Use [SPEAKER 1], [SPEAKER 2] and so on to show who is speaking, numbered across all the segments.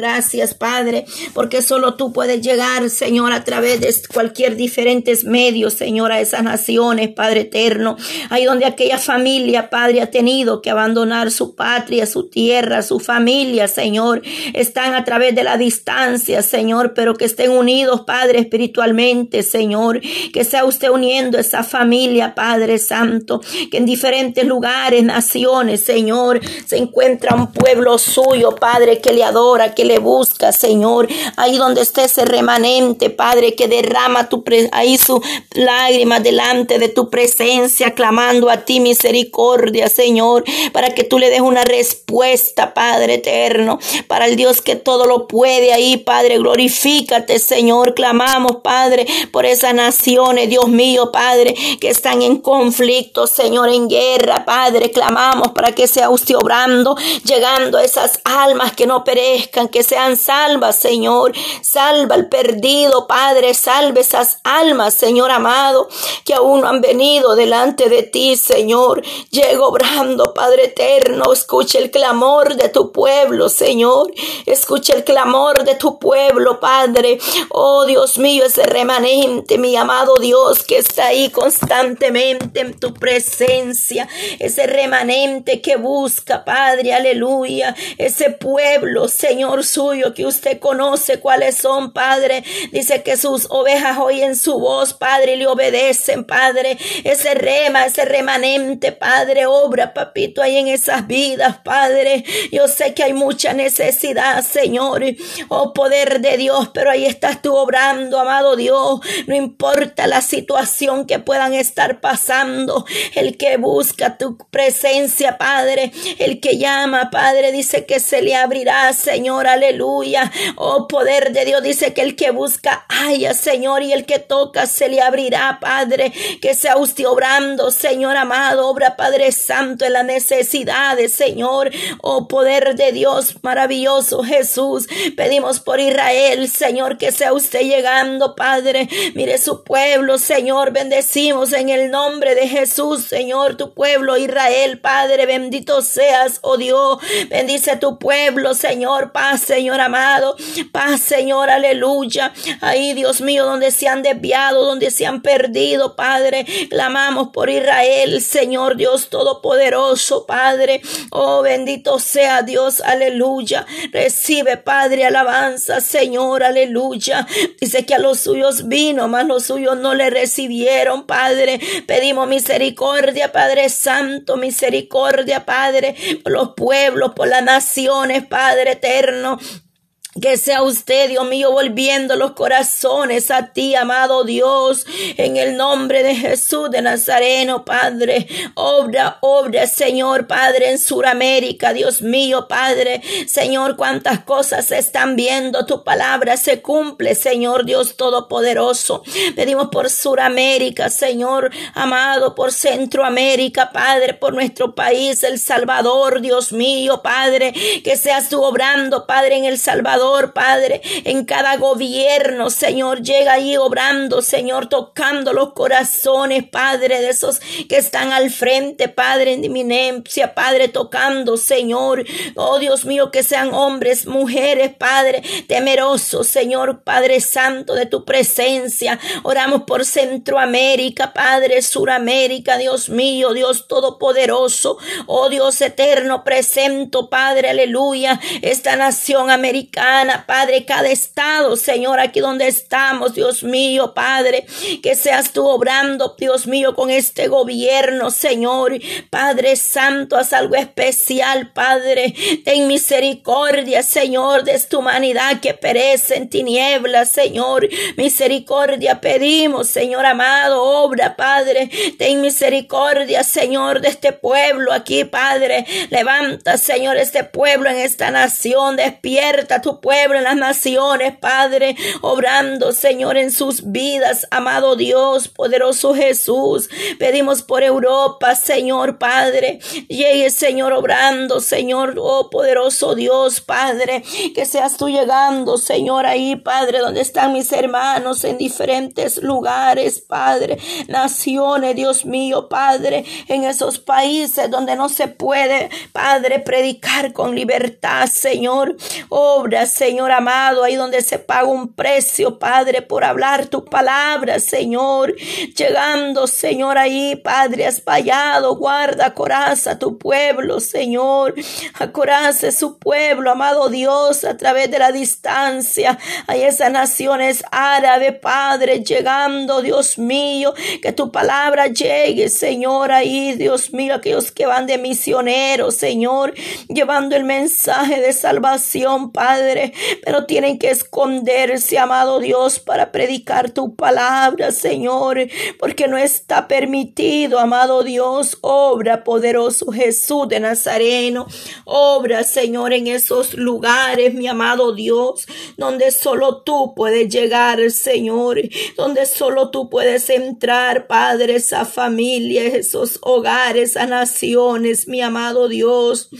[SPEAKER 1] Gracias, Padre, porque solo tú puedes llegar, Señor, a través de cualquier diferentes medios, Señor, a esas naciones, Padre eterno. Ahí donde aquella familia, Padre, ha tenido que abandonar su patria, su tierra, su familia, Señor. Están a través de la distancia, Señor, pero que estén unidos, Padre, espiritualmente, Señor. Que sea usted uniendo esa familia, Padre Santo, que en diferentes lugares, naciones, Señor, se encuentra un pueblo suyo, Padre, que le adora, que le busca, Señor. Ahí donde esté ese remanente, Padre, que derrama tu ahí su lágrima delante de tu presencia, clamando a ti misericordia, Señor, para que tú le des una respuesta, Padre eterno, para el Dios que todo lo puede ahí, Padre, glorifícate, Señor. Clamamos, Padre, por esas naciones, Dios mío, Padre, que están en conflicto, Señor, en guerra, Padre. Clamamos para que sea usted obrando, llegando a esas almas que no perezcan, que sean salvas, Señor. Salva al perdido, Padre. Salve esas almas, Señor amado, que aún no han venido delante de ti, Señor. Llego obrando, Padre eterno. Escucha el clamor de tu pueblo, Señor. Escucha el clamor de tu pueblo, Padre. Oh Dios mío, ese remanente, mi amado Dios, que está ahí constantemente en tu presencia. Ese remanente que busca, Padre, aleluya. Ese pueblo, Señor suyo, que usted conoce cuáles son, Padre. Dice que sus ovejas oyen su voz, Padre, y le obedecen, Padre. Ese rema, ese remanente, Padre, obra, papito, ahí en esas vidas, Padre. Yo sé que hay mucha necesidad, Señor. Oh, poder de Dios, pero ahí estás tú obrando, amado Dios. No importa la situación que puedan estar pasando. El que busca tu presencia, Padre. El que llama, Padre, dice que se le abrirá, Señor, aleluya. Oh, poder de Dios, dice que el que busca, haya, Señor, y el que toca, se le abrirá, Padre. Que sea usted obrando, Señor amado, obra, Padre Santo, en las necesidades, Señor. Oh, poder de Dios, maravilloso Jesús. Pedimos por Israel, Señor, que sea usted llegando, Padre. Mire su pueblo, Señor, bendecimos en el nombre de Jesús, Señor, tu pueblo, Israel, Padre, bendito seas, oh Dios. Bendice tu pueblo, Señor, paz, Señor amado, paz, Señor, aleluya. Ahí, Dios mío, donde se han desviado, donde se han perdido, Padre, clamamos por Israel, Señor Dios Todopoderoso, Padre. Oh, bendito sea Dios, aleluya. Recibe, Padre, alabanza, Señor, aleluya. Dice que a los suyos vino, mas los suyos no le recibieron, Padre. Pedimos misericordia, Padre Santo, misericordia, Padre, por los pueblos, por las naciones, Padre eterno. know Que sea usted, Dios mío, volviendo los corazones a ti, amado Dios, en el nombre de Jesús de Nazareno, Padre. Obra, obra, Señor, Padre, en Suramérica, Dios mío, Padre. Señor, cuántas cosas se están viendo. Tu palabra se cumple, Señor Dios Todopoderoso. Pedimos por Suramérica, Señor, amado, por Centroamérica, Padre, por nuestro país, El Salvador, Dios mío, Padre. Que seas tú obrando, Padre, en El Salvador Padre, en cada gobierno, Señor, llega ahí obrando, Señor, tocando los corazones, Padre, de esos que están al frente, Padre, en eminencia, Padre, tocando, Señor, oh Dios mío, que sean hombres, mujeres, Padre, temerosos, Señor, Padre Santo, de tu presencia. Oramos por Centroamérica, Padre, Suramérica, Dios mío, Dios Todopoderoso, oh Dios eterno, presento, Padre, aleluya, esta nación americana Padre, cada estado, Señor, aquí donde estamos, Dios mío, Padre, que seas tú obrando, Dios mío, con este gobierno, Señor, Padre Santo, haz algo especial, Padre, ten misericordia, Señor, de esta humanidad que perece en tinieblas, Señor, misericordia pedimos, Señor amado, obra, Padre, ten misericordia, Señor, de este pueblo aquí, Padre, levanta, Señor, este pueblo en esta nación, despierta tu pueblo, en las naciones, Padre, obrando, Señor, en sus vidas, amado Dios, poderoso Jesús. Pedimos por Europa, Señor, Padre. Llegue, Señor, obrando, Señor, oh poderoso Dios, Padre, que seas tú llegando, Señor, ahí, Padre, donde están mis hermanos en diferentes lugares, Padre, naciones, Dios mío, Padre, en esos países donde no se puede, Padre, predicar con libertad, Señor. Obra, Señor amado, ahí donde se paga un precio, Padre, por hablar tu palabra, Señor. Llegando, Señor, ahí, Padre, has fallado. Guarda, coraza tu pueblo, Señor. Acorace su pueblo, amado Dios, a través de la distancia. Hay esas naciones árabes, Padre, llegando, Dios mío, que tu palabra llegue, Señor, ahí, Dios mío, aquellos que van de misioneros, Señor, llevando el mensaje de salvación, Padre, pero tienen que esconderse, amado Dios, para predicar tu palabra, Señor, porque no está permitido, amado Dios, obra poderoso Jesús de Nazareno, obra, Señor, en esos lugares, mi amado Dios, donde solo tú puedes llegar, Señor, donde solo tú puedes entrar, Padre, esa familia, esos hogares, a naciones, mi amado Dios.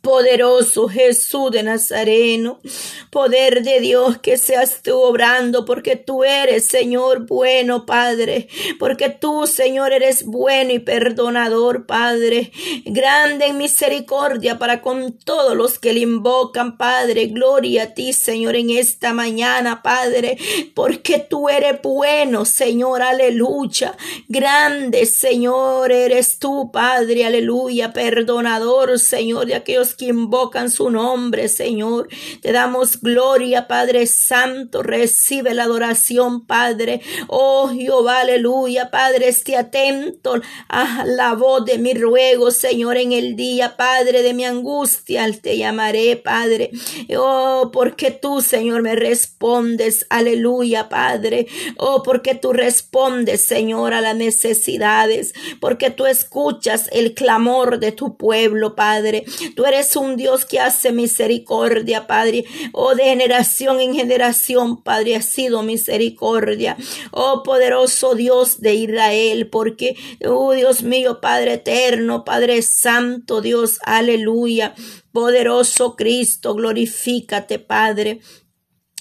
[SPEAKER 1] Poderoso Jesús de Nazareno, poder de Dios que seas tú obrando, porque tú eres, Señor, bueno, Padre, porque tú, Señor, eres bueno y perdonador, Padre, grande en misericordia para con todos los que le invocan, Padre, gloria a ti, Señor, en esta mañana, Padre, porque tú eres bueno, Señor, aleluya, grande, Señor, eres tú, Padre, aleluya, perdonador, Señor, de aquellos que invocan su nombre, Señor. Te damos gloria, Padre Santo. Recibe la adoración, Padre. Oh Jehová, aleluya, Padre. Esté atento a la voz de mi ruego, Señor, en el día, Padre, de mi angustia. Te llamaré, Padre. Oh, porque tú, Señor, me respondes. Aleluya, Padre. Oh, porque tú respondes, Señor, a las necesidades. Porque tú escuchas el clamor de tu pueblo, Padre. Eres un Dios que hace misericordia, Padre. Oh, de generación en generación, Padre, ha sido misericordia. Oh, poderoso Dios de Israel, porque, oh, Dios mío, Padre eterno, Padre santo, Dios, aleluya. Poderoso Cristo, glorifícate, Padre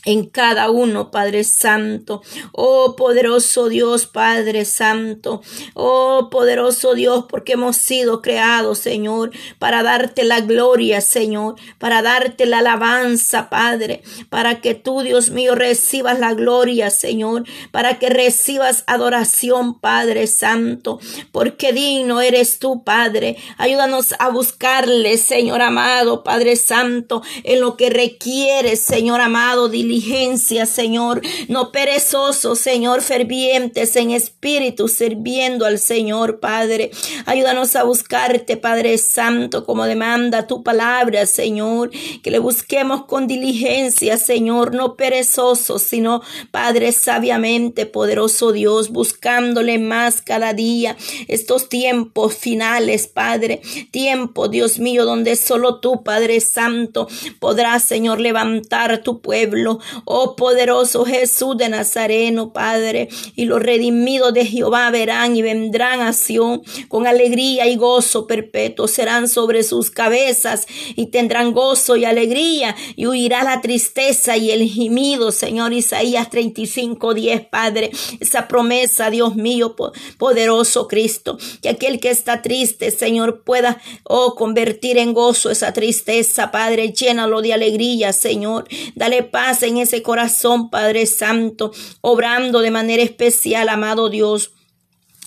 [SPEAKER 1] en cada uno, Padre Santo. Oh poderoso Dios, Padre Santo. Oh poderoso Dios, porque hemos sido creados, Señor, para darte la gloria, Señor, para darte la alabanza, Padre, para que tú, Dios mío, recibas la gloria, Señor, para que recibas adoración, Padre Santo, porque digno eres tú, Padre. Ayúdanos a buscarle, Señor amado, Padre Santo, en lo que requiere, Señor amado, diligencia, Señor, no perezosos, Señor, fervientes en espíritu, sirviendo al Señor, Padre. Ayúdanos a buscarte, Padre Santo, como demanda tu palabra, Señor, que le busquemos con diligencia, Señor, no perezosos, sino, Padre, sabiamente, poderoso Dios, buscándole más cada día estos tiempos finales, Padre, tiempo, Dios mío, donde solo tú, Padre Santo, podrás, Señor, levantar tu pueblo, Oh poderoso Jesús de Nazareno, Padre, y los redimidos de Jehová verán y vendrán a Sion con alegría y gozo perpetuo. Serán sobre sus cabezas y tendrán gozo y alegría y huirá la tristeza y el gemido, Señor Isaías 35, 10, Padre. Esa promesa, Dios mío, poderoso Cristo, que aquel que está triste, Señor, pueda, oh, convertir en gozo esa tristeza, Padre. Llénalo de alegría, Señor. Dale paz ese corazón, Padre Santo, obrando de manera especial, amado Dios.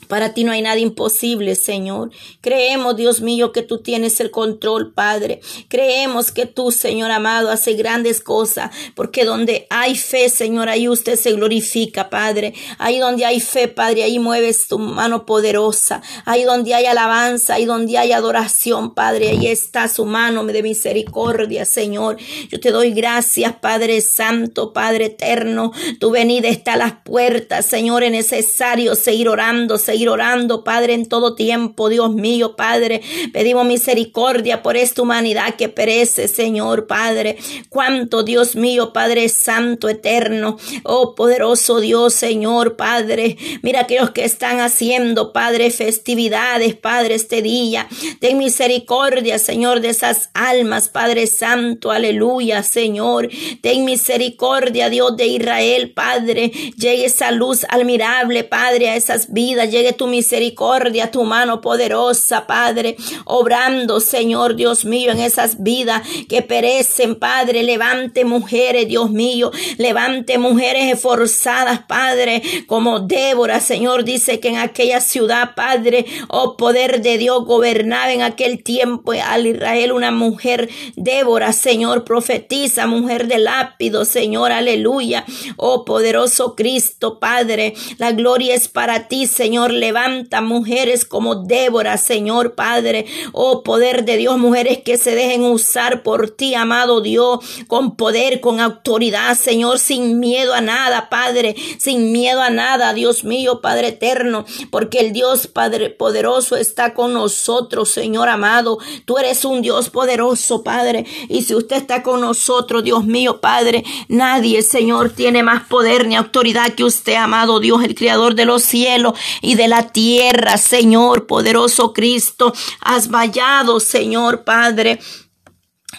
[SPEAKER 1] Para ti no hay nada imposible, Señor. Creemos, Dios mío, que tú tienes el control, Padre. Creemos que tú, Señor amado, hace grandes cosas, porque donde hay fe, Señor, ahí usted se glorifica, Padre. Ahí donde hay fe, Padre, ahí mueves tu mano poderosa. Ahí donde hay alabanza, ahí donde hay adoración, Padre, ahí está su mano de misericordia, Señor. Yo te doy gracias, Padre Santo, Padre eterno. Tu venida está a las puertas, Señor. Es necesario seguir orando, Señor seguir orando, Padre, en todo tiempo, Dios mío, Padre. Pedimos misericordia por esta humanidad que perece, Señor, Padre. Cuánto, Dios mío, Padre Santo, eterno. Oh, poderoso Dios, Señor, Padre. Mira aquellos que están haciendo, Padre, festividades, Padre, este día. Ten misericordia, Señor, de esas almas, Padre Santo, aleluya, Señor. Ten misericordia, Dios de Israel, Padre. Llegue esa luz admirable, Padre, a esas vidas. Llegue de tu misericordia, tu mano poderosa, Padre, obrando, Señor Dios mío, en esas vidas que perecen, Padre. Levante mujeres, Dios mío, levante mujeres esforzadas, Padre, como Débora, Señor, dice que en aquella ciudad, Padre, oh poder de Dios, gobernaba en aquel tiempo al Israel una mujer, Débora, Señor, profetiza, mujer de lápido, Señor, aleluya, oh poderoso Cristo, Padre, la gloria es para ti, Señor, levanta mujeres como Débora, Señor, Padre, oh poder de Dios, mujeres que se dejen usar por ti, amado Dios, con poder, con autoridad, Señor, sin miedo a nada, Padre, sin miedo a nada, Dios mío, Padre eterno, porque el Dios Padre poderoso está con nosotros, Señor amado. Tú eres un Dios poderoso, Padre, y si usted está con nosotros, Dios mío, Padre, nadie, Señor, tiene más poder ni autoridad que usted, amado Dios, el Creador de los cielos y de la tierra, Señor, poderoso Cristo. Has vallado, Señor, Padre.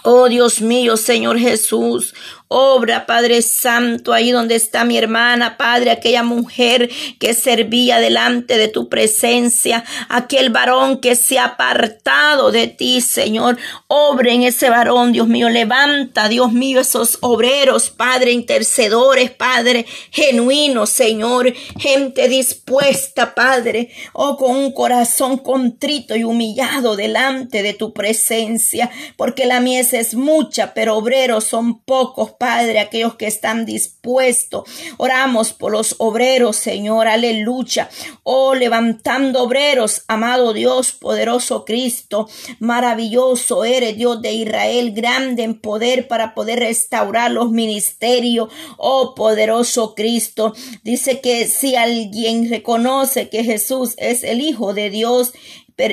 [SPEAKER 1] Oh Dios mío, Señor Jesús, Obra, Padre Santo, ahí donde está mi hermana, Padre, aquella mujer que servía delante de tu presencia, aquel varón que se ha apartado de ti, Señor. Obra en ese varón, Dios mío. Levanta, Dios mío, esos obreros, Padre, intercedores, Padre, genuinos, Señor. Gente dispuesta, Padre, oh, con un corazón contrito y humillado delante de tu presencia, porque la mies es mucha, pero obreros son pocos, Padre, aquellos que están dispuestos. Oramos por los obreros, Señor, aleluya. Oh, levantando obreros, amado Dios, poderoso Cristo, maravilloso eres Dios de Israel, grande en poder para poder restaurar los ministerios. Oh, poderoso Cristo. Dice que si alguien reconoce que Jesús es el Hijo de Dios,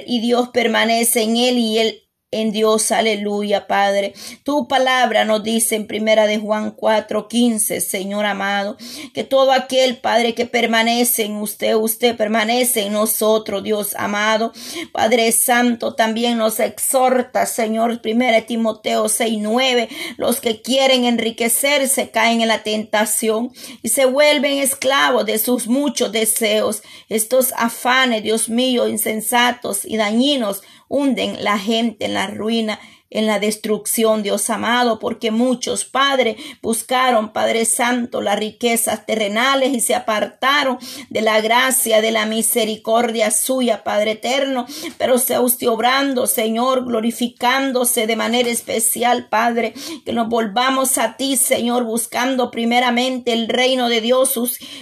[SPEAKER 1] y Dios permanece en él y él en Dios, aleluya, Padre. Tu palabra nos dice en primera de Juan 4, 15, Señor amado, que todo aquel, Padre, que permanece en usted, usted permanece en nosotros, Dios amado. Padre Santo, también nos exhorta, Señor, primera Timoteo 6, 9, los que quieren enriquecerse caen en la tentación y se vuelven esclavos de sus muchos deseos. Estos afanes, Dios mío, insensatos y dañinos, hunden la gente en la ruina en la destrucción, Dios amado, porque muchos, Padre, buscaron, Padre Santo, las riquezas terrenales y se apartaron de la gracia, de la misericordia suya, Padre eterno, pero sea usted obrando, Señor, glorificándose de manera especial, Padre, que nos volvamos a ti, Señor, buscando primeramente el reino de Dios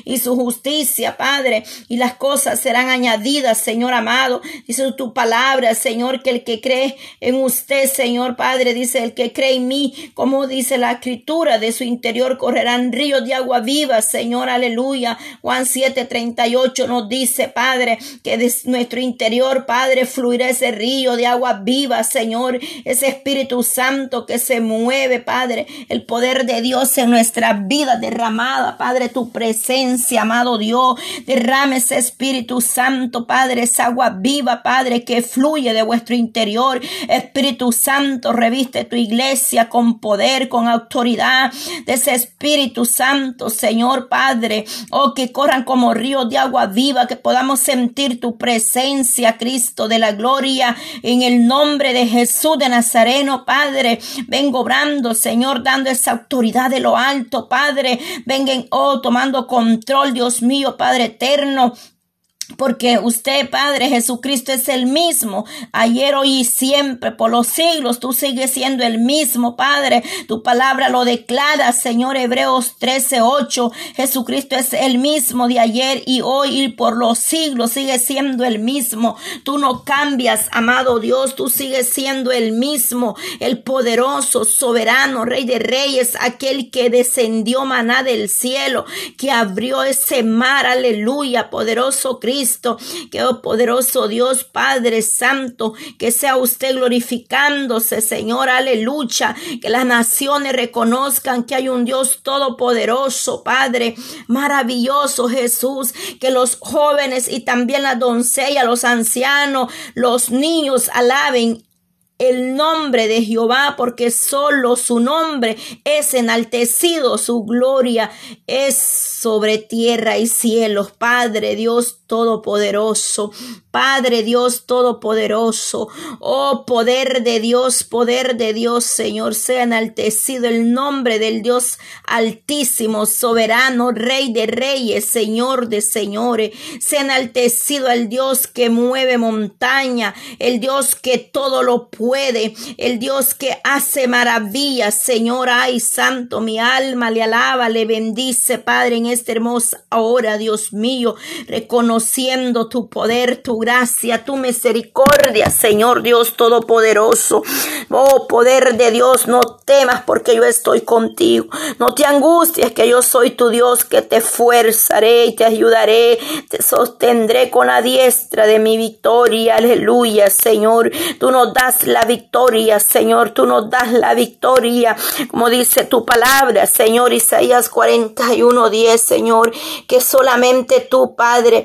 [SPEAKER 1] y su justicia, Padre, y las cosas serán añadidas, Señor amado, dice tu palabra, Señor, que el que cree en usted, Señor, Padre, dice el que cree en mí, como dice la escritura, de su interior correrán ríos de agua viva, Señor, aleluya. Juan 7, 38 nos dice, Padre, que de nuestro interior, Padre, fluirá ese río de agua viva, Señor, ese Espíritu Santo que se mueve, Padre, el poder de Dios en nuestra vida derramada, Padre, tu presencia, amado Dios, derrame ese Espíritu Santo, Padre, esa agua viva, Padre, que fluye de vuestro interior, Espíritu Santo, reviste tu iglesia con poder, con autoridad de ese Espíritu Santo, Señor Padre. Oh, que corran como ríos de agua viva, que podamos sentir tu presencia, Cristo de la gloria, en el nombre de Jesús de Nazareno, Padre. Vengo obrando, Señor, dando esa autoridad de lo alto, Padre. Vengan, oh, tomando control, Dios mío, Padre eterno. Porque usted, Padre Jesucristo, es el mismo, ayer, hoy y siempre, por los siglos, tú sigues siendo el mismo, Padre. Tu palabra lo declara, Señor Hebreos 13, 8. Jesucristo es el mismo de ayer y hoy y por los siglos sigue siendo el mismo. Tú no cambias, amado Dios, tú sigues siendo el mismo, el poderoso, soberano, Rey de Reyes, aquel que descendió maná del cielo, que abrió ese mar, aleluya, poderoso Cristo que oh poderoso Dios Padre Santo, que sea usted glorificándose, Señor, aleluya, que las naciones reconozcan que hay un Dios todopoderoso, Padre, maravilloso Jesús, que los jóvenes y también las doncellas, los ancianos, los niños alaben el nombre de Jehová, porque solo su nombre es enaltecido, su gloria es sobre tierra y cielos. Padre Dios Todopoderoso, Padre Dios Todopoderoso, oh poder de Dios, poder de Dios, Señor, sea enaltecido el nombre del Dios altísimo, soberano, Rey de reyes, Señor de señores, sea enaltecido el Dios que mueve montaña, el Dios que todo lo puede, el Dios que hace maravillas, Señor, ay santo, mi alma le alaba, le bendice, Padre, en esta hermosa hora, Dios mío, reconociendo tu poder, tu gracia, tu misericordia, Señor Dios Todopoderoso. Oh, poder de Dios, no temas porque yo estoy contigo. No te angusties que yo soy tu Dios que te fuerzaré y te ayudaré, te sostendré con la diestra de mi victoria. Aleluya, Señor. Tú nos das la victoria, Señor. Tú nos das la victoria. Como dice tu palabra, Señor. Isaías 41, 10, Señor. Que solamente tu Padre,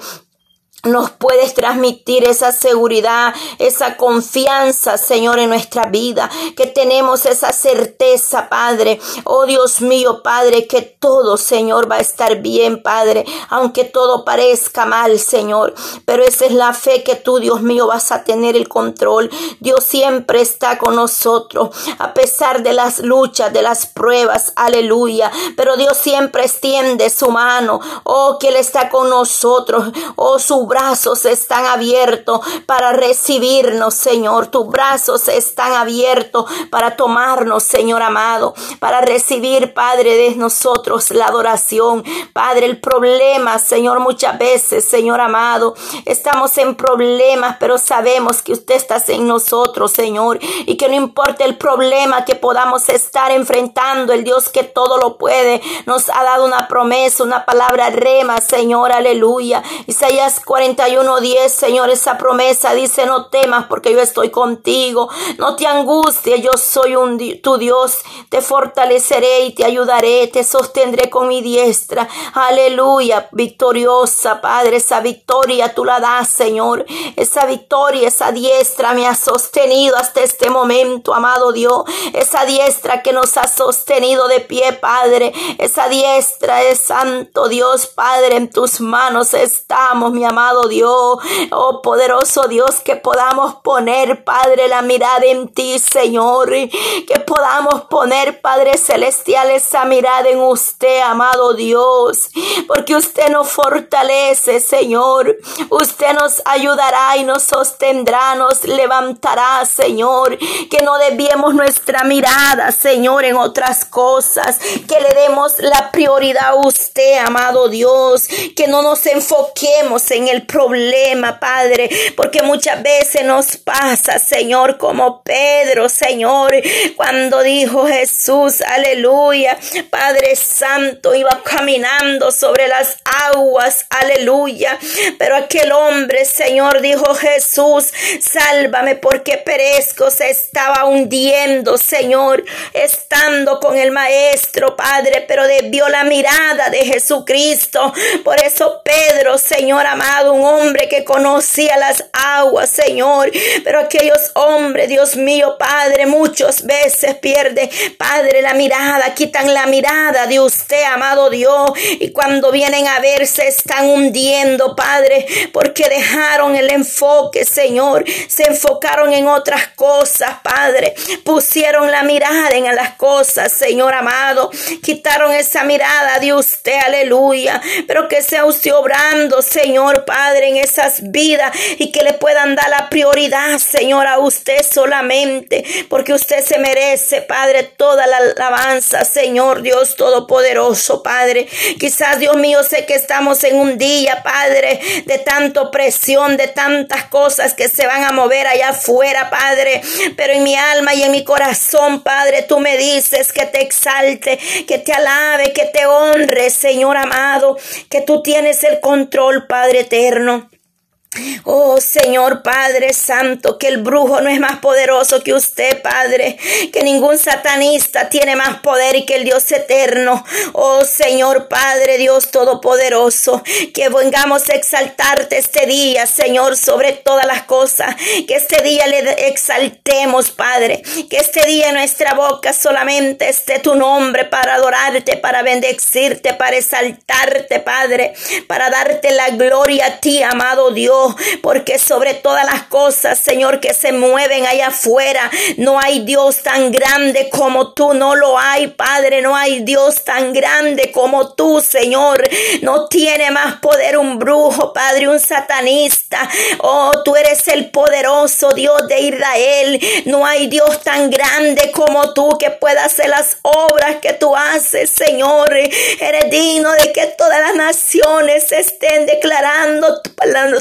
[SPEAKER 1] nos puedes transmitir esa seguridad, esa confianza, Señor, en nuestra vida, que tenemos esa certeza, Padre. Oh Dios mío, Padre, que todo, Señor, va a estar bien, Padre, aunque todo parezca mal, Señor. Pero esa es la fe que tú, Dios mío, vas a tener el control. Dios siempre está con nosotros, a pesar de las luchas, de las pruebas, aleluya. Pero Dios siempre extiende su mano, oh, que Él está con nosotros, oh, su brazos están abiertos para recibirnos, Señor. Tus brazos están abiertos para tomarnos, Señor amado, para recibir, Padre, de nosotros la adoración. Padre, el problema, Señor, muchas veces, Señor amado, estamos en problemas, pero sabemos que usted está en nosotros, Señor, y que no importa el problema que podamos estar enfrentando, el Dios que todo lo puede, nos ha dado una promesa, una palabra rema, Señor, aleluya. Isaías 40 41:10, Señor, esa promesa dice, no temas porque yo estoy contigo, no te angusties, yo soy un, tu Dios, te fortaleceré y te ayudaré, te sostendré con mi diestra. Aleluya, victoriosa, Padre, esa victoria tú la das, Señor. Esa victoria, esa diestra me ha sostenido hasta este momento, amado Dios. Esa diestra que nos ha sostenido de pie, Padre. Esa diestra es santo Dios, Padre, en tus manos estamos, mi amado Dios, oh poderoso Dios, que podamos poner, Padre, la mirada en ti, Señor, que podamos poner, Padre Celestial, esa mirada en usted, amado Dios, porque usted nos fortalece, Señor, usted nos ayudará y nos sostendrá, nos levantará, Señor, que no desviemos nuestra mirada, Señor, en otras cosas, que le demos la prioridad a usted, amado Dios, que no nos enfoquemos en el problema, Padre, porque muchas veces nos pasa, Señor, como Pedro, Señor, cuando dijo Jesús, aleluya, Padre Santo, iba caminando sobre las aguas, aleluya, pero aquel hombre, Señor, dijo Jesús, sálvame porque perezco, se estaba hundiendo, Señor, estando con el Maestro, Padre, pero debió la mirada de Jesucristo, por eso Pedro, Señor amado, un hombre que conocía las aguas, Señor. Pero aquellos hombres, Dios mío, Padre, muchas veces pierde, Padre, la mirada, quitan la mirada de usted, amado Dios. Y cuando vienen a ver, se están hundiendo, Padre, porque dejaron el enfoque, Señor. Se enfocaron en otras cosas, Padre. Pusieron la mirada en las cosas, Señor amado. Quitaron esa mirada de usted, aleluya. Pero que sea usted obrando, Señor, Padre en esas vidas y que le puedan dar la prioridad, Señor, a usted solamente, porque usted se merece, Padre, toda la alabanza, Señor Dios Todopoderoso, Padre. Quizás, Dios mío, sé que estamos en un día, Padre, de tanto presión, de tantas cosas que se van a mover allá afuera, Padre, pero en mi alma y en mi corazón, Padre, tú me dices que te exalte, que te alabe, que te honre, Señor amado, que tú tienes el control, Padre eterno. Oh Señor Padre Santo, que el brujo no es más poderoso que usted, Padre, que ningún satanista tiene más poder que el Dios eterno. Oh Señor Padre Dios Todopoderoso, que vengamos a exaltarte este día, Señor, sobre todas las cosas, que este día le exaltemos, Padre, que este día en nuestra boca solamente esté tu nombre para adorarte, para bendecirte, para exaltarte, Padre, para darte la gloria a ti, amado Dios porque sobre todas las cosas, Señor, que se mueven allá afuera, no hay Dios tan grande como tú, no lo hay, Padre, no hay Dios tan grande como tú, Señor. No tiene más poder un brujo, Padre, un satanista. Oh, tú eres el poderoso Dios de Israel. No hay Dios tan grande como tú que pueda hacer las obras que tú haces, Señor. Eres digno de que todas las naciones estén declarando tu,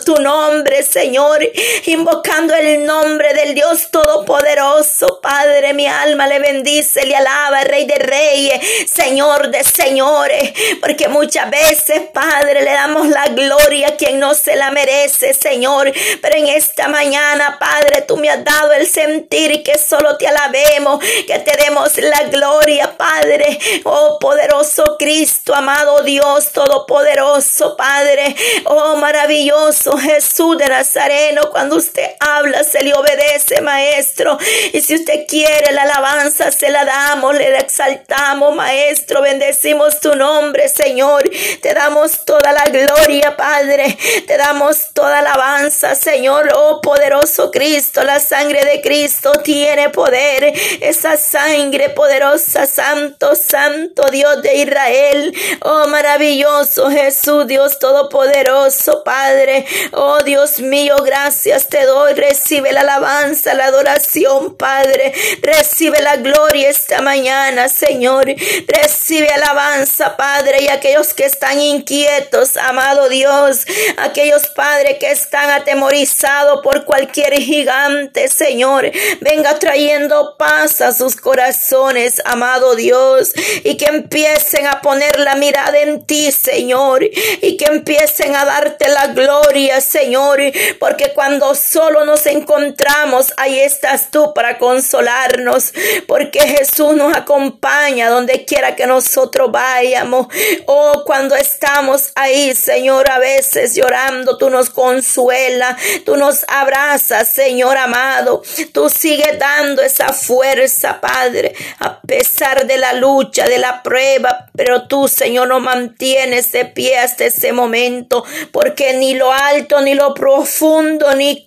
[SPEAKER 1] tu nombre nombre, Señor, invocando el nombre del Dios Todopoderoso. Padre, mi alma le bendice, le alaba, Rey de Reyes, Señor de Señores, porque muchas veces, Padre, le damos la gloria a quien no se la merece, Señor. Pero en esta mañana, Padre, tú me has dado el sentir que solo te alabemos, que te demos la gloria, Padre. Oh, poderoso Cristo, amado Dios Todopoderoso, Padre. Oh, maravilloso Jesús. Jesús de Nazareno, cuando usted habla, se le obedece, Maestro. Y si usted quiere la alabanza, se la damos, le exaltamos, Maestro. Bendecimos tu nombre, Señor. Te damos toda la gloria, Padre. Te damos toda la alabanza, Señor. Oh, poderoso Cristo, la sangre de Cristo tiene poder. Esa sangre poderosa, Santo, Santo Dios de Israel. Oh, maravilloso Jesús, Dios Todopoderoso, Padre. Oh, Oh Dios mío, gracias te doy. Recibe la alabanza, la adoración, Padre. Recibe la gloria esta mañana, Señor. Recibe alabanza, Padre. Y aquellos que están inquietos, amado Dios. Aquellos, Padre, que están atemorizados por cualquier gigante, Señor. Venga trayendo paz a sus corazones, amado Dios. Y que empiecen a poner la mirada en ti, Señor. Y que empiecen a darte la gloria, Señor Señor, porque cuando solo nos encontramos, ahí estás tú para consolarnos, porque Jesús nos acompaña donde quiera que nosotros vayamos. Oh, cuando estamos ahí, Señor, a veces llorando, tú nos consuelas, tú nos abrazas, Señor amado. Tú sigues dando esa fuerza, Padre, a pesar de la lucha, de la prueba, pero tú, Señor, nos mantienes de pie hasta ese momento, porque ni lo alto ni lo profundo, ni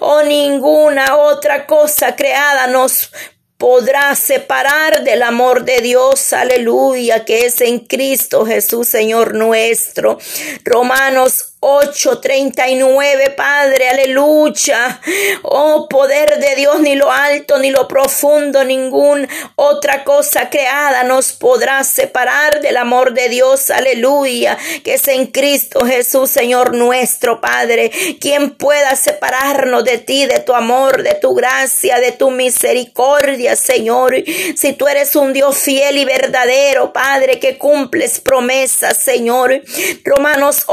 [SPEAKER 1] o ninguna otra cosa creada nos podrá separar del amor de Dios, aleluya, que es en Cristo Jesús, Señor nuestro. Romanos 8:39, Padre, aleluya. Oh, poder de Dios, ni lo alto, ni lo profundo, ninguna otra cosa creada nos podrá separar del amor de Dios, aleluya, que es en Cristo Jesús, Señor nuestro Padre. Quien pueda separarnos de ti, de tu amor, de tu gracia, de tu misericordia, Señor. Si tú eres un Dios fiel y verdadero, Padre, que cumples promesas, Señor. Romanos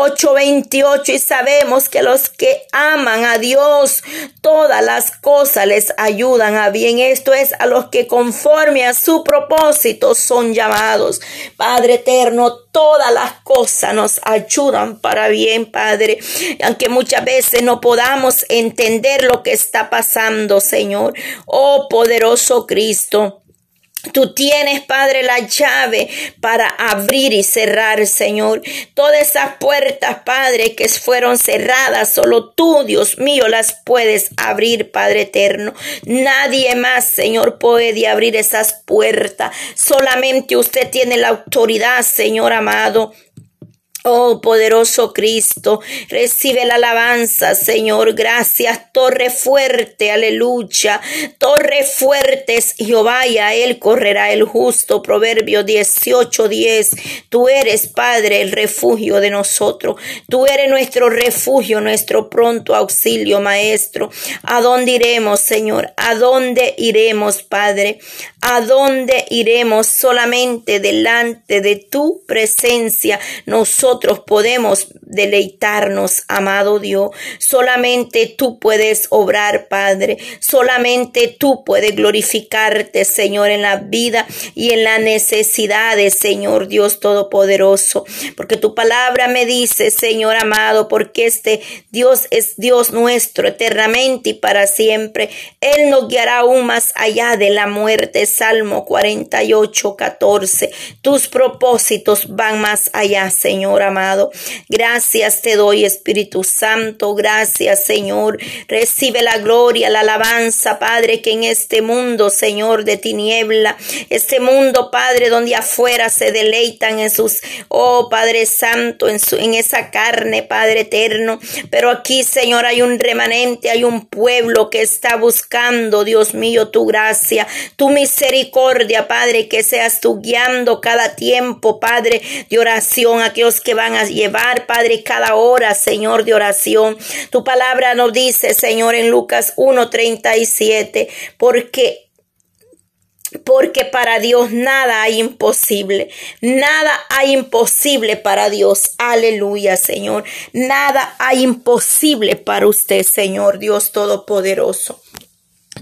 [SPEAKER 1] 8:21 y sabemos que los que aman a Dios, todas las cosas les ayudan a bien. Esto es a los que conforme a su propósito son llamados. Padre eterno, todas las cosas nos ayudan para bien, Padre. Aunque muchas veces no podamos entender lo que está pasando, Señor. Oh poderoso Cristo. Tú tienes, Padre, la llave para abrir y cerrar, Señor. Todas esas puertas, Padre, que fueron cerradas, solo tú, Dios mío, las puedes abrir, Padre eterno. Nadie más, Señor, puede abrir esas puertas. Solamente usted tiene la autoridad, Señor amado. Oh poderoso Cristo, recibe la alabanza, Señor. Gracias, torre fuerte, aleluya. Torre fuerte es Jehová y a él correrá el justo. Proverbio 18, 10. Tú eres, Padre, el refugio de nosotros. Tú eres nuestro refugio, nuestro pronto auxilio, Maestro. ¿A dónde iremos, Señor? ¿A dónde iremos, Padre? ¿A dónde iremos? Solamente delante de tu presencia. Nosotros podemos deleitarnos, amado Dios. Solamente tú puedes obrar, Padre. Solamente tú puedes glorificarte, Señor, en la vida y en las necesidades, Señor Dios Todopoderoso. Porque tu palabra me dice, Señor amado, porque este Dios es Dios nuestro eternamente y para siempre. Él nos guiará aún más allá de la muerte. Salmo 48, 14. Tus propósitos van más allá, Señor amado. Gracias te doy, Espíritu Santo. Gracias, Señor. Recibe la gloria, la alabanza, Padre, que en este mundo, Señor, de tiniebla, este mundo, Padre, donde afuera se deleitan en sus, oh Padre Santo, en, su, en esa carne, Padre eterno. Pero aquí, Señor, hay un remanente, hay un pueblo que está buscando, Dios mío, tu gracia, tu misericordia, Padre, que seas tú guiando cada tiempo, Padre, de oración, aquellos que van a llevar, Padre, cada hora, Señor, de oración. Tu palabra nos dice, Señor, en Lucas 1:37, porque porque para Dios nada hay imposible. Nada hay imposible para Dios. Aleluya, Señor. Nada hay imposible para usted, Señor Dios Todopoderoso.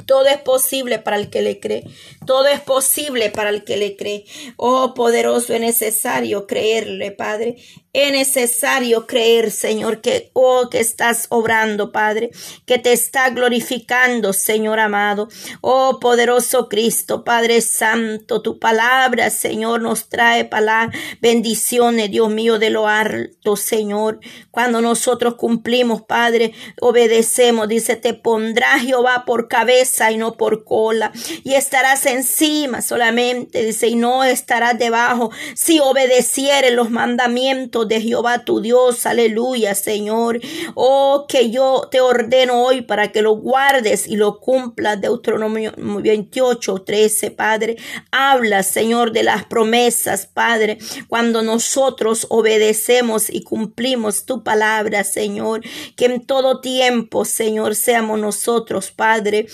[SPEAKER 1] Todo es posible para el que le cree. Todo es posible para el que le cree. Oh, poderoso, es necesario creerle, Padre. Es necesario creer, Señor, que, oh, que estás obrando, Padre, que te está glorificando, Señor amado. Oh, poderoso Cristo, Padre Santo, tu palabra, Señor, nos trae palabra, bendiciones, Dios mío, de lo alto, Señor. Cuando nosotros cumplimos, Padre, obedecemos, dice, te pondrá Jehová por cabeza y no por cola, y estarás encima solamente, dice, y no estarás debajo, si obedecieres los mandamientos de Jehová tu Dios. Aleluya, Señor. Oh, que yo te ordeno hoy para que lo guardes y lo cumplas. Deuteronomio 28, 13, Padre. Habla, Señor, de las promesas, Padre, cuando nosotros obedecemos y cumplimos tu palabra, Señor. Que en todo tiempo, Señor, seamos nosotros, Padre,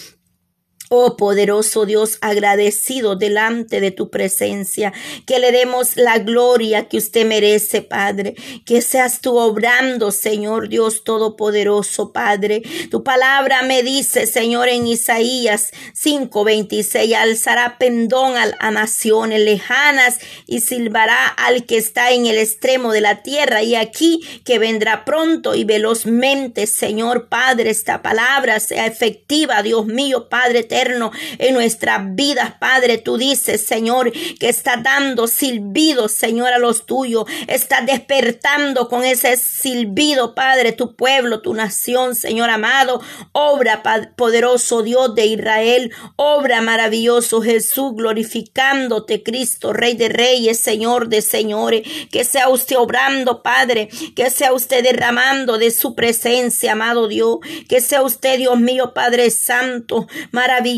[SPEAKER 1] Oh poderoso Dios, agradecido delante de tu presencia, que le demos la gloria que usted merece, Padre, que seas tú obrando, Señor Dios Todopoderoso, Padre. Tu palabra me dice, Señor, en Isaías 5:26, alzará pendón a, naciones lejanas y silbará al que está en el extremo de la tierra. Y aquí que vendrá pronto y velozmente, Señor Padre, esta palabra sea efectiva, Dios mío, Padre en nuestras vidas, Padre. Tú dices, Señor, que está dando silbido, Señor, a los tuyos. Está despertando con ese silbido, Padre, tu pueblo, tu nación, Señor amado. Obra, poderoso Dios de Israel. Obra maravilloso Jesús, glorificándote, Cristo, Rey de Reyes, Señor de Señores. Que sea usted obrando, Padre. Que sea usted derramando de su presencia, amado Dios. Que sea usted, Dios mío, Padre Santo, maravilloso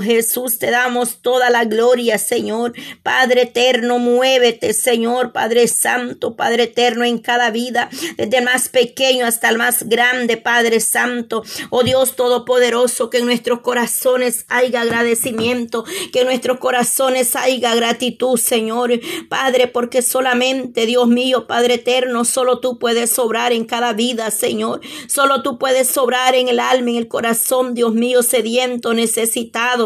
[SPEAKER 1] Jesús, te damos toda la gloria, Señor. Padre eterno, muévete, Señor, Padre Santo, Padre eterno, en cada vida, desde el más pequeño hasta el más grande, Padre Santo. Oh Dios Todopoderoso, que en nuestros corazones haya agradecimiento, que en nuestros corazones haya gratitud, Señor. Padre, porque solamente, Dios mío, Padre eterno, solo tú puedes sobrar en cada vida, Señor. Solo tú puedes sobrar en el alma, en el corazón, Dios mío, sediento, necesitado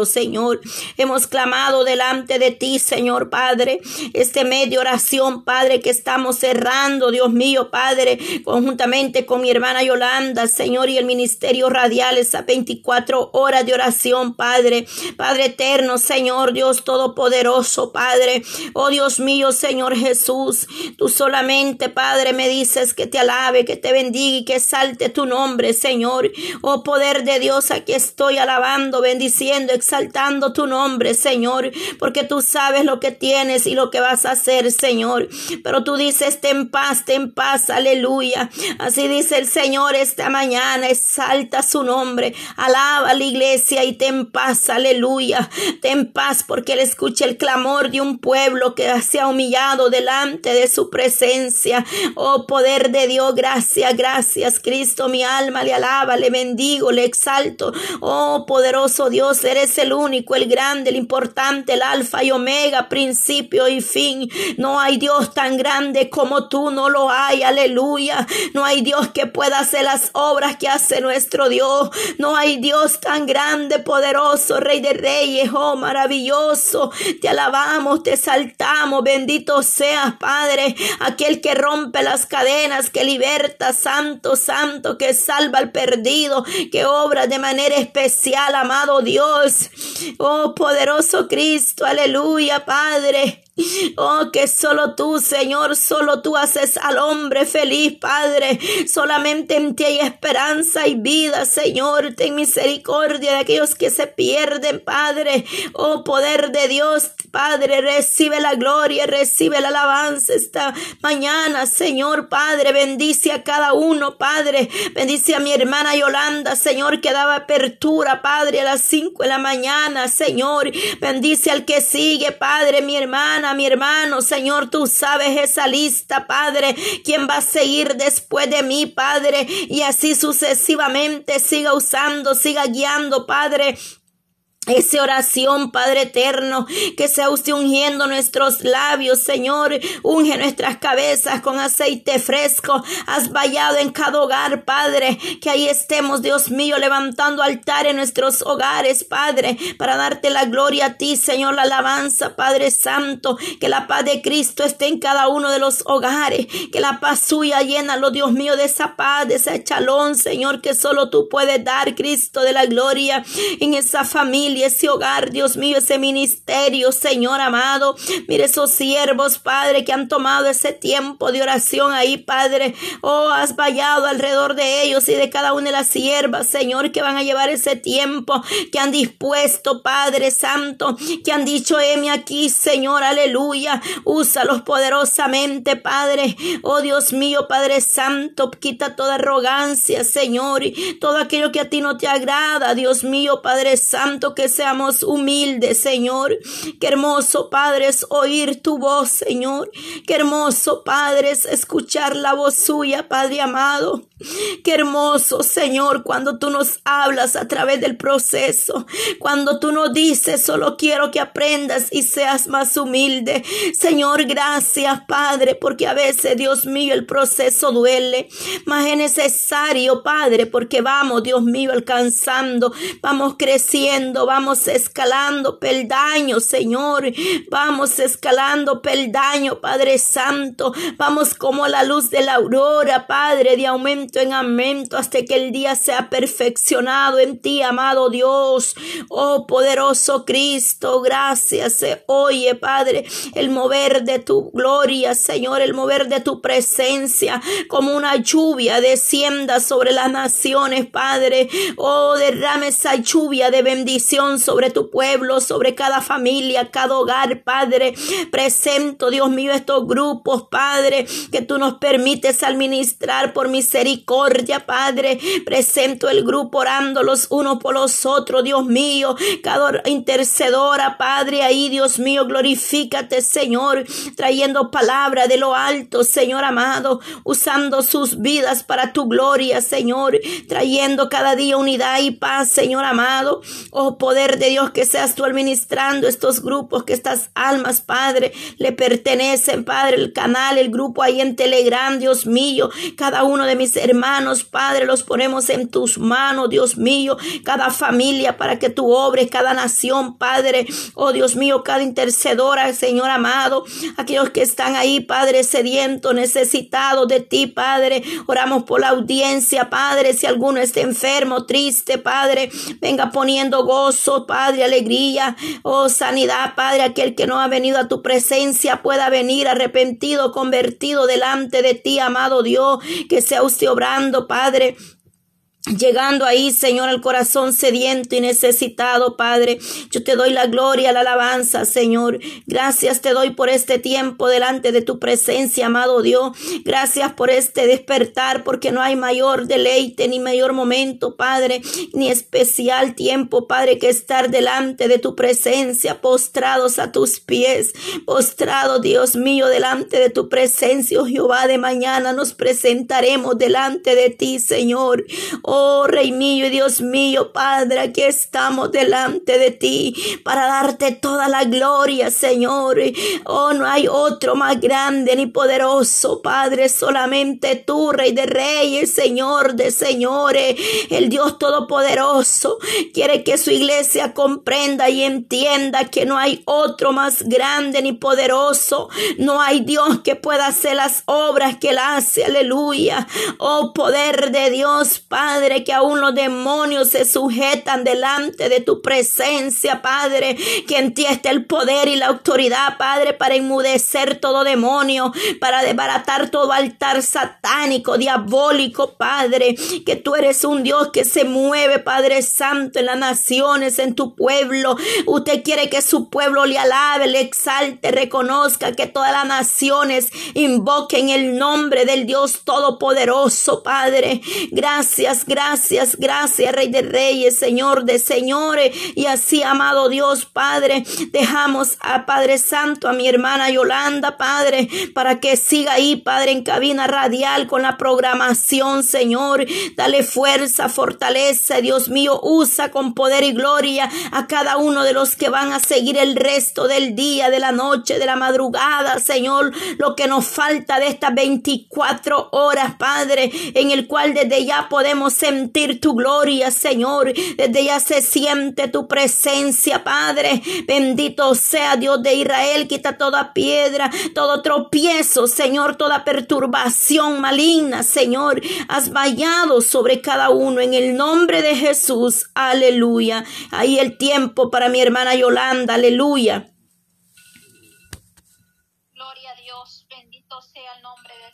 [SPEAKER 1] Señor. Hemos clamado delante de ti, Señor Padre, este medio oración, Padre, que estamos cerrando, Dios mío, Padre, conjuntamente con mi hermana Yolanda, Señor, y el ministerio radial, esas 24 horas de oración, Padre, Padre eterno, Señor, Dios todopoderoso, Padre, oh Dios mío, Señor Jesús, tú solamente, Padre, me dices que te alabe, que te bendiga y que salte tu nombre, Señor, oh poder de Dios, aquí estoy alabando, bendiciendo diciendo, exaltando tu nombre, Señor, porque tú sabes lo que tienes y lo que vas a hacer, Señor. Pero tú dices, ten paz, ten paz, aleluya. Así dice el Señor esta mañana, exalta su nombre, alaba la iglesia y ten paz, aleluya. Ten paz porque Él escucha el clamor de un pueblo que se ha humillado delante de su presencia. Oh poder de Dios, gracias, gracias, Cristo, mi alma le alaba, le bendigo, le exalto. Oh poderoso Dios Dios, eres el único, el grande, el importante, el alfa y omega, principio y fin. No hay Dios tan grande como tú, no lo hay, aleluya. No hay Dios que pueda hacer las obras que hace nuestro Dios. No hay Dios tan grande, poderoso, Rey de Reyes, oh maravilloso. Te alabamos, te saltamos, bendito seas, Padre, aquel que rompe las cadenas, que liberta, santo, santo, que salva al perdido, que obra de manera especial, amado Dios. Oh poderoso Cristo, aleluya, Padre. Oh, que solo tú, Señor, solo tú haces al hombre feliz, Padre. Solamente en ti hay esperanza y vida, Señor. Ten misericordia de aquellos que se pierden, Padre. Oh, poder de Dios, Padre, recibe la gloria, recibe la alabanza esta mañana, Señor, Padre. Bendice a cada uno, Padre. Bendice a mi hermana Yolanda, Señor, que daba apertura, Padre, a las cinco de la mañana, Señor. Bendice al que sigue, Padre, mi hermana mi hermano. Señor, tú sabes esa lista, Padre. ¿Quién va a seguir después de mí, Padre? Y así sucesivamente siga usando, siga guiando, Padre esa oración, Padre eterno, que sea usted ungiendo nuestros labios, Señor. Unge nuestras cabezas con aceite fresco. Has vallado en cada hogar, Padre. Que ahí estemos, Dios mío, levantando altar en nuestros hogares, Padre, para darte la gloria a ti, Señor, la alabanza, Padre Santo. Que la paz de Cristo esté en cada uno de los hogares. Que la paz suya llena, Dios mío, de esa paz, de ese chalón, Señor, que solo tú puedes dar, Cristo, de la gloria en esa familia ese hogar, Dios mío, ese ministerio, Señor amado. Mire esos siervos, Padre, que han tomado ese tiempo de oración ahí, Padre. Oh, has vallado alrededor de ellos y de cada una de las siervas, Señor, que van a llevar ese tiempo, que han dispuesto, Padre Santo, que han dicho, heme aquí, Señor, aleluya. Úsalos poderosamente, Padre. Oh, Dios mío, Padre Santo, quita toda arrogancia, Señor, y todo aquello que a ti no te agrada, Dios mío, Padre Santo, que seamos humildes, Señor. Qué hermoso, Padre, es oír tu voz, Señor. Qué hermoso, Padre, es escuchar la voz suya, Padre amado. Qué hermoso, Señor, cuando tú nos hablas a través del proceso, cuando tú nos dices, solo quiero que aprendas y seas más humilde. Señor, gracias, Padre, porque a veces, Dios mío, el proceso duele, mas es necesario, Padre, porque vamos, Dios mío, alcanzando, vamos creciendo, vamos escalando peldaños, Señor, vamos escalando peldaño, Padre Santo, vamos como la luz de la aurora, Padre, de aumento en aumento hasta que el día sea perfeccionado en ti, amado Dios. Oh poderoso Cristo, gracias. Se oye, Padre, el mover de tu gloria, Señor, el mover de tu presencia, como una lluvia descienda sobre las naciones, Padre. Oh, derrame esa lluvia de bendición sobre tu pueblo, sobre cada familia, cada hogar, Padre. Presento, Dios mío, estos grupos, Padre, que tú nos permites administrar por misericordia Padre. Presento el grupo orando los unos por los otros, Dios mío. Cada intercedora, Padre, ahí, Dios mío, glorifícate, Señor, trayendo palabra de lo alto, Señor amado, usando sus vidas para tu gloria, Señor, trayendo cada día unidad y paz, Señor amado. Oh, poder de Dios, que seas tú administrando estos grupos, que estas almas, Padre, le pertenecen, Padre, el canal, el grupo ahí en Telegram, Dios mío, cada uno de mis hermanos, Padre, los ponemos en tus manos, Dios mío, cada familia para que tú obres, cada nación, Padre, oh Dios mío, cada intercedora, Señor amado, aquellos que están ahí, Padre, sediento, necesitado de ti, Padre, oramos por la audiencia, Padre, si alguno está enfermo, triste, Padre, venga poniendo gozo, Padre, alegría, oh sanidad, Padre, aquel que no ha venido a tu presencia pueda venir arrepentido, convertido delante de ti, amado Dios, que sea usted obrando, Padre, Llegando ahí, Señor, al corazón sediento y necesitado, Padre. Yo te doy la gloria, la alabanza, Señor. Gracias te doy por este tiempo delante de tu presencia, amado Dios. Gracias por este despertar, porque no hay mayor deleite ni mayor momento, Padre, ni especial tiempo, Padre, que estar delante de tu presencia, postrados a tus pies, postrado, Dios mío, delante de tu presencia, oh Jehová, de mañana nos presentaremos delante de ti, Señor. Oh, Oh, Rey mío y Dios mío, Padre, aquí estamos delante de ti para darte toda la gloria, Señor. Oh, no hay otro más grande ni poderoso, Padre, solamente tú, Rey de Reyes, Señor de Señores, el Dios Todopoderoso. Quiere que su iglesia comprenda y entienda que no hay otro más grande ni poderoso. No hay Dios que pueda hacer las obras que él hace. Aleluya. Oh, poder de Dios, Padre, que aún los demonios se sujetan delante de tu presencia, Padre, que en ti está el poder y la autoridad, Padre, para enmudecer todo demonio, para desbaratar todo altar satánico, diabólico, Padre, que tú eres un Dios que se mueve, Padre Santo, en las naciones, en tu pueblo. Usted quiere que su pueblo le alabe, le exalte, reconozca que todas las naciones invoquen el nombre del Dios Todopoderoso, Padre. Gracias, gracias, gracias, Rey de Reyes, Señor de Señores. Y así, amado Dios, Padre, dejamos a Padre Santo, a mi hermana Yolanda, Padre, para que siga ahí, Padre, en cabina radial con la programación, Señor. Dale fuerza, fortaleza, Dios mío, usa con poder y gloria a cada uno de los que van a seguir el resto del día, de la noche, de la madrugada, Señor, lo que nos falta de estas 24 horas, Padre, en el cual desde ya podemos sentir tu gloria, Señor, desde ya se siente tu presencia, Padre, bendito sea Dios de Israel, quita toda piedra, todo tropiezo, Señor, toda perturbación maligna, Señor, has vallado sobre cada uno en el nombre de Jesús, aleluya, ahí el tiempo para mi hermana Yolanda, aleluya.